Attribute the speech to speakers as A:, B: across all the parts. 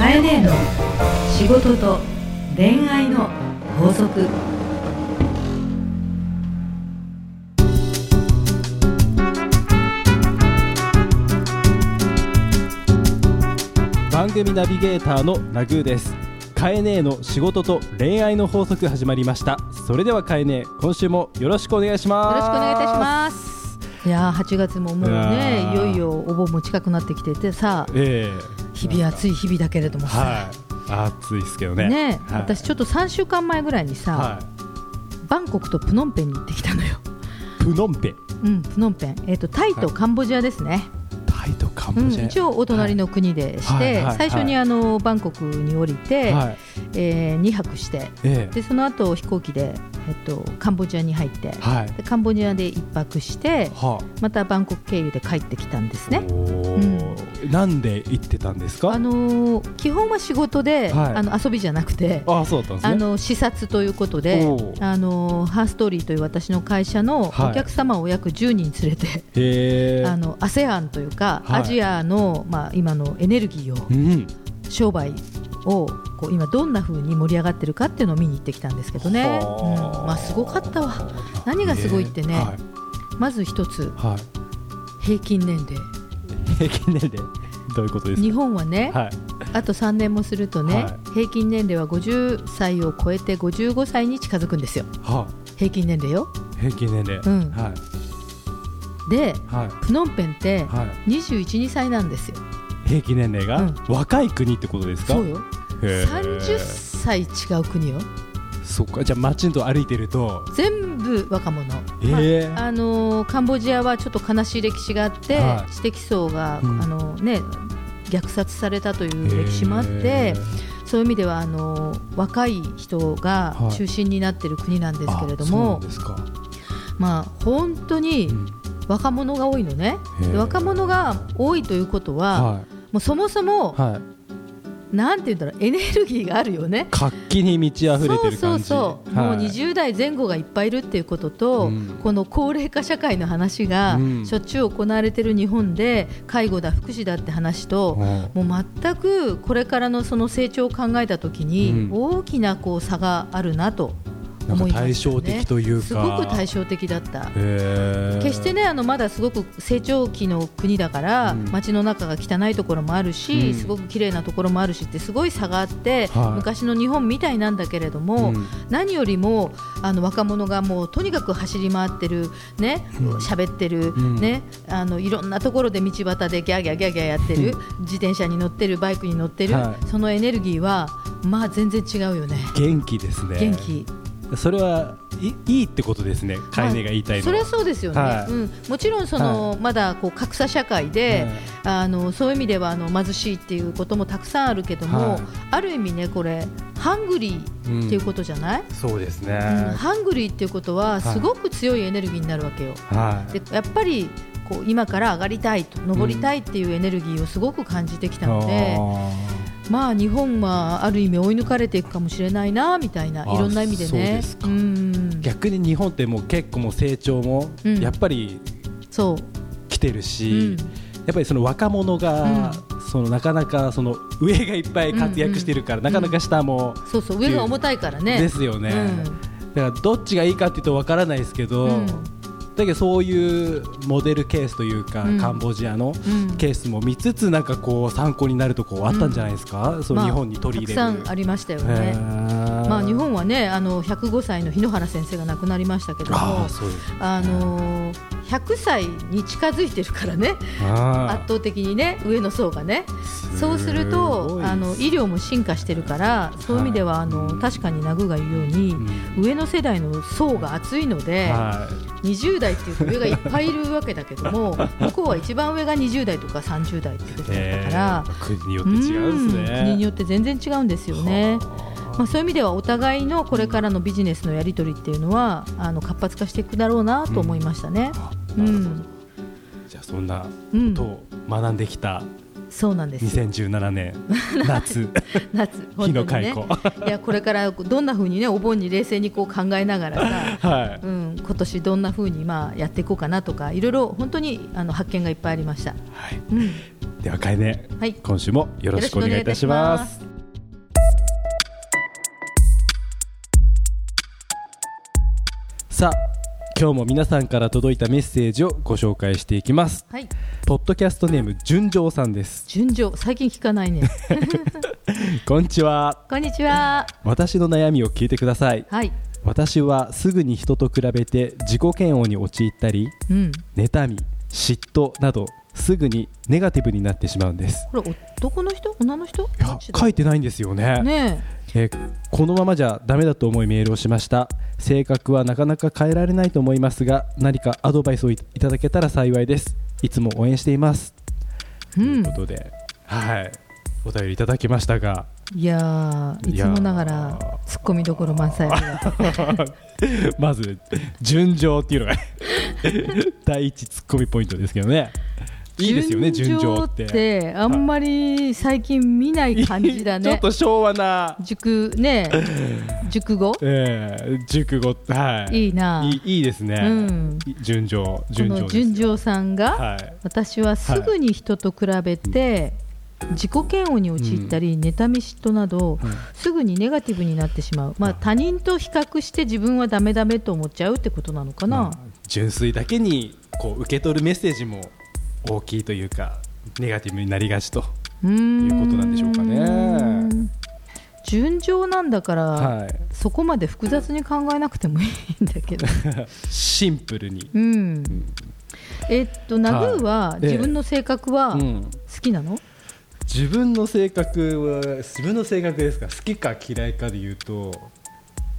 A: カエネの仕事と恋愛の法則。
B: 番組ナビゲーターのナグーです。カエネの仕事と恋愛の法則始まりました。それではカエネ今週もよろしくお願いします。
C: よろしくお願いいたします。いやー8月ももうねいよいよお盆も近くなってきててさ、
B: え
C: ー、日々暑い日々だけれどもさ、
B: はい、暑いですけどね。
C: ね、
B: はい、
C: 私ちょっと3週間前ぐらいにさ、はい、バンコクとプノンペンに行ってきたのよ。
B: プノンペン？
C: うんプノンペン。えっ、ー、とタイとカンボジアですね、
B: タイとカンボジア、うん、
C: 一応お隣の国でして、最初にあのバンコクに降りて、はい、えー、2泊して、ええ、でその後飛行機でえっと、カンボジアに入って、はい、でカンボジアで一泊して、はあ、またバンコク経由で帰ってきたんですね。う
B: ん、なんで行ってたんですか、
C: あのー、基本は仕事で、はい、あの遊びじゃなくて
B: あそうだったんです、ね、あ
C: の視察ということで、あのー、ハーストーリーという私の会社のお客様を約10人連れて、はい、あの ASEAN というか、アジアの、まあ、今のエネルギーを、うん、商売をこう今どんな風に盛り上がってるかっていうのを見に行ってきたんですけどね、うん。まあ、すごかったわ。何がすごいってね、はい、まず一つ、はい、平均年齢。
B: 平均年齢？どういうことですか？
C: 日本はね、はい、あと3年もするとね、平均年齢は50歳を超えて55歳に近づくんですよ、はあ、平均年齢よ。
B: 平均年齢、
C: うん。はい、で、プノンペンって21、2歳なんですよ。
B: 平均年齢が、うん、若い国ってことですか？
C: そうよ30歳違う国よ。
B: そっかじゃあ街と歩いてると。
C: 全部若者、えー、まあ、あのー、カンボジアはちょっと悲しい歴史があって、はい、知的層が、うん、あのね、虐殺されたという歴史もあって、えー、そういう意味ではあのー、若い人が中心になっている国なんですけれども、はい、まあ本当に若者が多いのね、で若者が多いということは、はい、もうそもそも、はいなんて言うんだろうエネルギーがあるよね。
B: 活気に満ち溢れてる
C: そうそうそう、はい、もう20代前後がいっぱいいるっていうことと、うん、この高齢化社会の話がしょっちゅう行われている日本で介護だ福祉だって話と、うん、もう全くこれからのその成長を考えた時に大きなこう差があるなと
B: 対照的というか。
C: すごく対照的だった。決してねあのまだすごく成長期の国だから、うん、街の中が汚いところもあるし、うん、すごく綺麗なところもあるしってすごい差があって、はい、昔の日本みたいなんだけれども、うん、何よりもあの若者がもうとにかく走り回ってるね喋、ってる、ねあのいろんなところで道端でギャーギャーギャーギャーやってる、自転車に乗ってるバイクに乗ってる、はい、そのエネルギーはまあ全然違うよね。
B: 元気ですね。
C: 元気
B: それはいいいってことですね、飼い主が言いたいのは、
C: それはそうですよね、はい、うん、もちろんその、はい、まだこう格差社会で、はい、あのそういう意味ではあの貧しいっていうこともたくさんあるけども、ある意味ね、これ、ハングリーっていうことじゃない、
B: うん、そうですね、
C: うん、ハングリーっていうことは、すごく強いエネルギーになるわけよ。でやっぱりこう今から上がりたいと、登りたいっていうエネルギーをすごく感じてきたので。うんまあ日本はある意味追い抜かれていくかもしれないなみたいないろんな意味でね。
B: う逆に日本ってもう結構もう成長もやっぱり、そう。来てるし、やっぱりその若者が、そのなかなかその上がいっぱい活躍してるから、なかなか下も、
C: そうそう上が重たいからね。
B: ですよね。だからどっちがいいかっていうとわからないですけど、だけどそういうモデルケースというか、うん、カンボジアのケースも見つつなんかこう参考になるとこあったんじゃないですか、うん、その日本に取り入れ
C: る、まあ、たくさんありましたよね。まあ日本はねあの105歳の日野原先生が亡くなりましたけどもあの100歳に近づいてるからね圧倒的にね上の層がね。そうするとあの医療も進化してるからそういう意味ではあの確かにナグが言うように、上の世代の層が厚いので、20代っていうと上がいっぱいいるわけだけども 向こうは一番上が20代とか30代ってことだったから、
B: 国によって違うんですね、
C: 国によって全然違うんですよね。まあ、そういう意味ではお互いのこれからのビジネスのやり取りっていうのはあの活発化していくだろうなと思いましたね。
B: うん、じゃあそんなことを学んできた、
C: そうなんです。
B: 2017年夏。
C: 夏
B: 日の解雇、
C: ね、いやこれからどんなふうにねお盆に冷静にこう考えながらさ、はい。うん、今年どんなふうにまあやっていこうかなとかいろいろ本当にあの発見がいっぱいありました。はい、うん。
B: ではかえね、はい、今週もよろしくお願いいたします。さあ今日も皆さんから届いたメッセージをご紹介していきます、はい、ポッドキャストネーム純情さんです。
C: 純情最近聞かないね。
B: こんにちは。
C: こんにちは。
B: 私の悩みを聞いてください。はい。私はすぐに人と比べて自己嫌悪に陥ったり、うん、妬み嫉妬などすぐにネガティブになってしまうんです。
C: これ男の人？女の人？い
B: や書いてないんですよね。ねえ。このままじゃダメだと思いメールをしました。性格はなかなか変えられないと思いますが何かアドバイスをいただけたら幸いです。いつも応援しています、うん、ということではい。お便りいただきましたが。
C: いやいつもながらツッコミどころ満載
B: まず純情っていうのが 第一ツッコミポイントですけどねいいですよね純情って
C: あんまり最近見ない感じだね。
B: ちょっと昭和な。
C: 熟ね 熟語？
B: ええー、熟語はい。
C: いいな。い
B: いいいですね、うん、純情
C: 純情純情さんが、はい、私はすぐに人と比べて、自己嫌悪に陥ったり、うん、妬み嫉妬など、うん、すぐにネガティブになってしまう、まあ、他人と比較して自分はだめだめと思っちゃうってことなのかな、まあ、
B: 純粋だけにこう受け取るメッセージも大きいというかネガティブになりがちと。いうことなんでしょうかね。
C: 順調なんだから、はい、そこまで複雑に考えなくてもいいんだけど。
B: シンプルに、
C: うん、えー、っとナグーは自分の性格は好きなの、
B: 自分の性格は自分の性格ですか？好きか嫌いかで言うと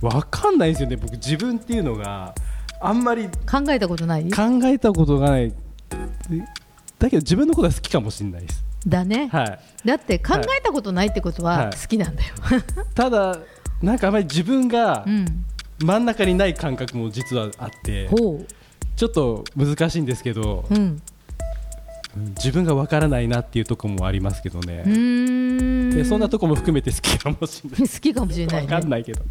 B: 分かんないんですよね。僕自分っていうのがあんまり
C: 考えたことない？
B: 考えたことがないだけど自分のことは好きかもしれないです。
C: だね、はい、だって考えたことないってことは好きなんだよ、はい、
B: ただなんかあまり自分が真ん中にない感覚も実はあって、う。ん、ちょっと難しいんですけど、うん、自分がわからないなっていうところもありますけどね。でそんなとこも含めて好きかもしれない。
C: 好きかもしれない、
B: ね、分かんないけど。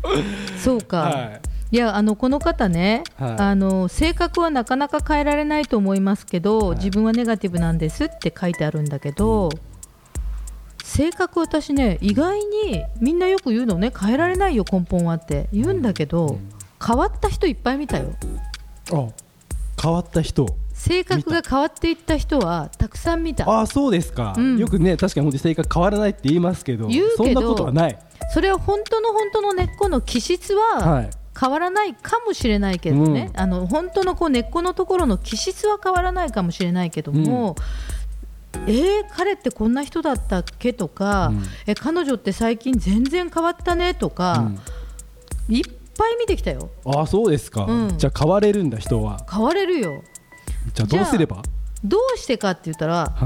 C: そうか、はい、いやあのこの方ね、はい、あの性格はなかなか変えられないと思いますけど、はい、自分はネガティブなんですって書いてあるんだけど、うん、性格私ね意外にみんなよく言うのね変えられないよ根本はって言うんだけど、うん、変わった人いっぱい見たよ。
B: あ変わった人。
C: 性格が変わっていった人はたくさん見た。
B: あそうですか、うん、よくね確かに本当に性格変わらないって言いますけど言うけどそんなことはない。
C: それは本当の本当の根っこの気質は、変わらないかもしれないけどね、うん、あの本当のこう根っこのところの気質は変わらないかもしれないけども、うん、えー、彼ってこんな人だったっけとか、うん、え彼女って最近全然変わったねとか、いっぱい見てきたよ。
B: あそうですか、じゃあ変われるんだ人は。
C: 変われるよ。
B: じゃあどうすれば？
C: どうしてかって言ったら、はい、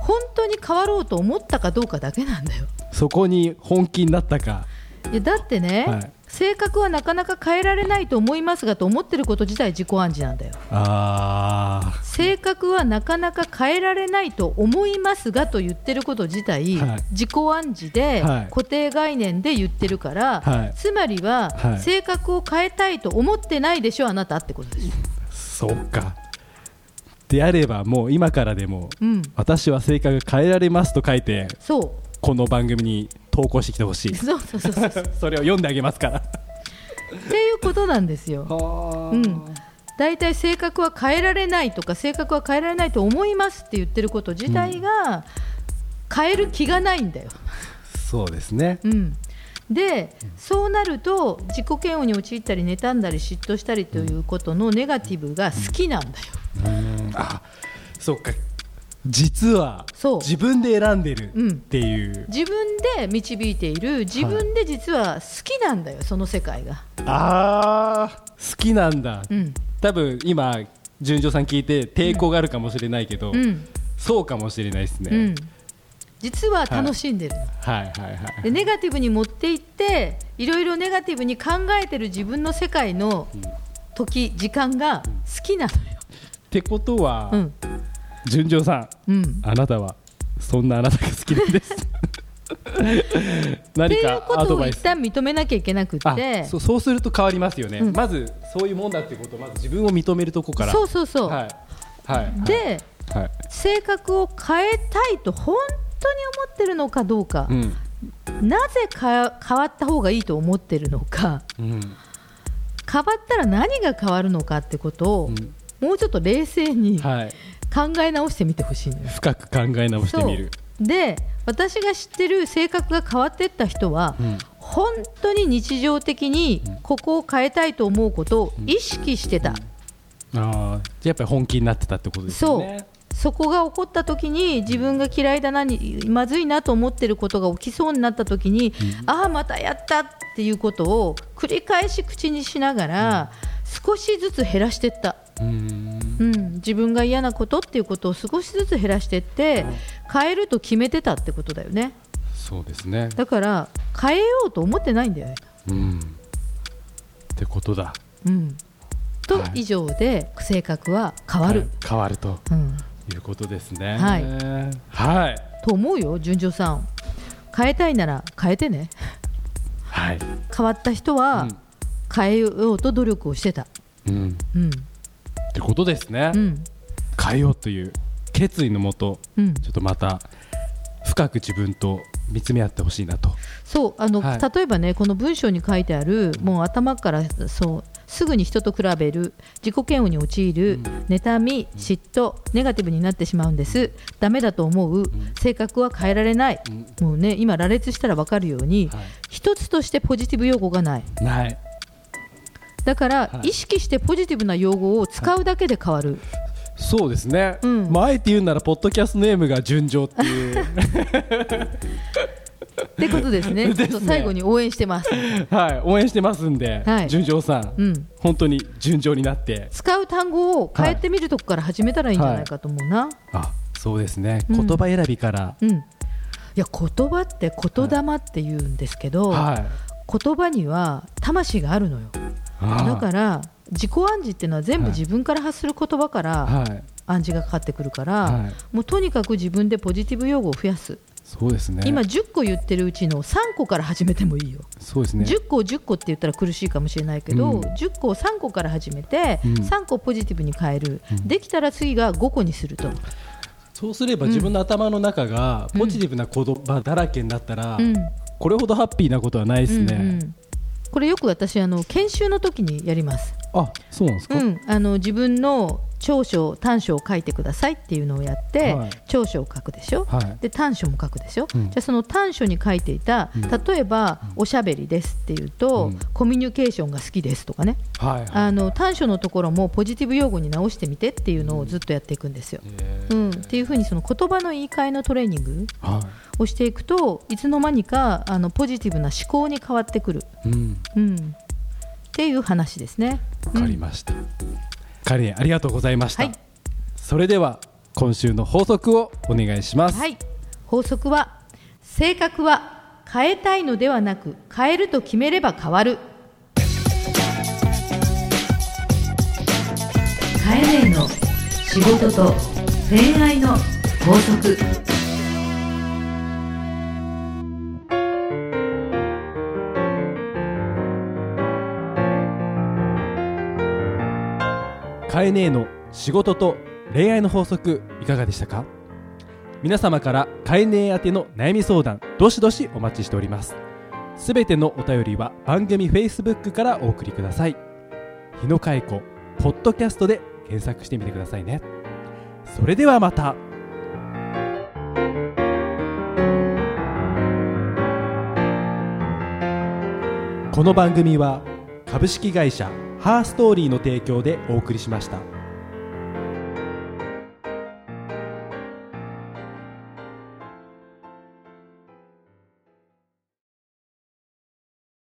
C: 本当に変わろうと思ったかどうかだけなんだよ。
B: そこに本気になったか。
C: いやだってね、はい、性格はなかなか変えられないと思いますがと思ってること自体自己暗示なんだよ。あ性格はなかなか変えられないと思いますがと言ってること自体、はい、自己暗示で、はい、固定概念で言ってるから、はい、つまりは、性格を変えたいと思ってないでしょあなたってことです。
B: そうか。であればもう今からでも、うん、私は性格が変えられますと書いてこの番組に投稿してきてほしい。そうそうそうそう。それを読んであげますから。
C: っていうことなんですよ。うん、大体性格は変えられないとか性格は変えられないと思いますって言ってること自体が変える気がないんだよ。
B: そうですね、
C: うん、でそうなると自己嫌悪に陥ったり妬んだり嫉妬したりということのネガティブが好きなんだよ。
B: うん。あそうか実は自分で選んでるっていう、
C: うん、自分で導いている。自分で実は好きなんだよ、はい、その世界が。
B: ああ好きなんだ、うん、多分今純情さん聞いて抵抗があるかもしれないけど、うん、そうかもしれないですね、
C: 実は楽しんでる、はい、はい。はい。はい。でネガティブに持っていっていろいろネガティブに考えてる自分の世界の時、時間が好きなのよ。
B: ってことは、うん、純情さん、うん、あなたはそんなあなたが好きなんです。
C: 何かアドバイス。一旦認めなきゃいけなくて。
B: そうそうすると変わりますよね、うん、まずそういうもんだってことまず自分を認めるとこから。
C: そうそうそう、はい。はい、で、はい、性格を変えたいと本当に思ってるのかどうか、うん、なぜか変わった方がいいと思ってるのか、うん、変わったら何が変わるのかってことを、もうちょっと冷静に考え直してみてほしいのよ、
B: 深く考え直してみる。
C: で私が知ってる性格が変わっていった人は、うん、本当に日常的にここを変えたいと思うことを意識してた、
B: うん、あじゃやっぱり本気になってたってことですね。
C: そう。そこが起こった時に自分が嫌いだなにまずいなと思ってることが起きそうになった時に、うん、ああまたやったっていうことを繰り返し口にしながら、少しずつ減らしていった。うん、自分が嫌なことっていうことを少しずつ減らしていって変えると決めてたってことだよね。
B: そうですね。
C: だから変えようと思ってないんだよね。うん。
B: ってことだ。
C: うん。と以上で性格は変わる、はい、
B: 変わると、うん、いうことですね。はい、はい、
C: と思うよ純情さん。変えたいなら変えてね。
B: はい。
C: 変わった人は変えようと努力をしてた。うん、
B: うんってことですね、うん、変えようという決意のもと、うん、ちょっとまた深く自分と見つめ合ってほしいなと。
C: そうあの、はい、例えばねこの文章に書いてあるもう頭からそうすぐに人と比べる自己嫌悪に陥る、うん、妬み嫉妬ネガティブになってしまうんです。ダメだと思う、うん、性格は変えられない、うん、もうね今羅列したら分かるように、はい、一つとしてポジティブ用語がない。
B: ない
C: だから、意識してポジティブな用語を使うだけで変わる。
B: そうですね、うん、まあ、あえて言うならポッドキャストネームが順調っていう。
C: ってことですね。ね、最後に応援してます。
B: はい。応援してますんで、はい、順調さん、うん、本当に順調になって。
C: 使う単語を変えてみるとこから始めたらいいんじゃないかと思うな、はい、
B: あそうですね。言葉選びから、
C: うん、いや言葉って言霊って言うんですけど、はい、言葉には魂があるのよだから自己暗示っていうのは全部自分から発する言葉から暗示がかかってくるから、はい、もうとにかく自分でポジティブ用語を増やす。
B: そうですね。
C: 今10個言ってるうちの3個から始めてもいいよ。
B: そうですね。
C: 10個を10個って言ったら苦しいかもしれないけど、うん、10個を3個から始めて、うん、3個ポジティブに変える、うん、できたら次が5個にすると。
B: そうすれば自分の頭の中がポジティブな言葉だらけになったら、これほどハッピーなことはないですね、うんうん
C: これよく私あの研修の時にやります。
B: あ、そうなんですか？
C: うん、あの自分の長所短所を書いてくださいっていうのをやって、はい、長所を書くでしょ、はい、で短所も書くでしょ、うん、じゃあその短所に書いていた、うん、例えば、おしゃべりですっていうと、うん、コミュニケーションが好きですとかね、はいはい、あの短所のところもポジティブ用語に直してみてっていうのをずっとやっていくんですよ。うん。っていうふうにその言葉の言い換えのトレーニング、はい。をしていくといつの間にかあのポジティブな思考に変わってくる、うん。うん、っていう話ですね。
B: わかりました、うん、カレンありがとうございました、はい、それでは今週の法則をお願いします、
C: はい、法則は性格は変えたいのではなく変えると決めれば変わる。
A: カエネの。仕事と恋愛の法則
B: カエネーの仕事と恋愛の法則いかがでしたか？皆様からカエネー宛ての悩み相談どしどしお待ちしております。すべてのお便りは番組 Facebook からお送りください。日野佳子ポッドキャストで検索してみてくださいね。それではまた。この番組は株式会社ハーストーリーの提供でお送りしました。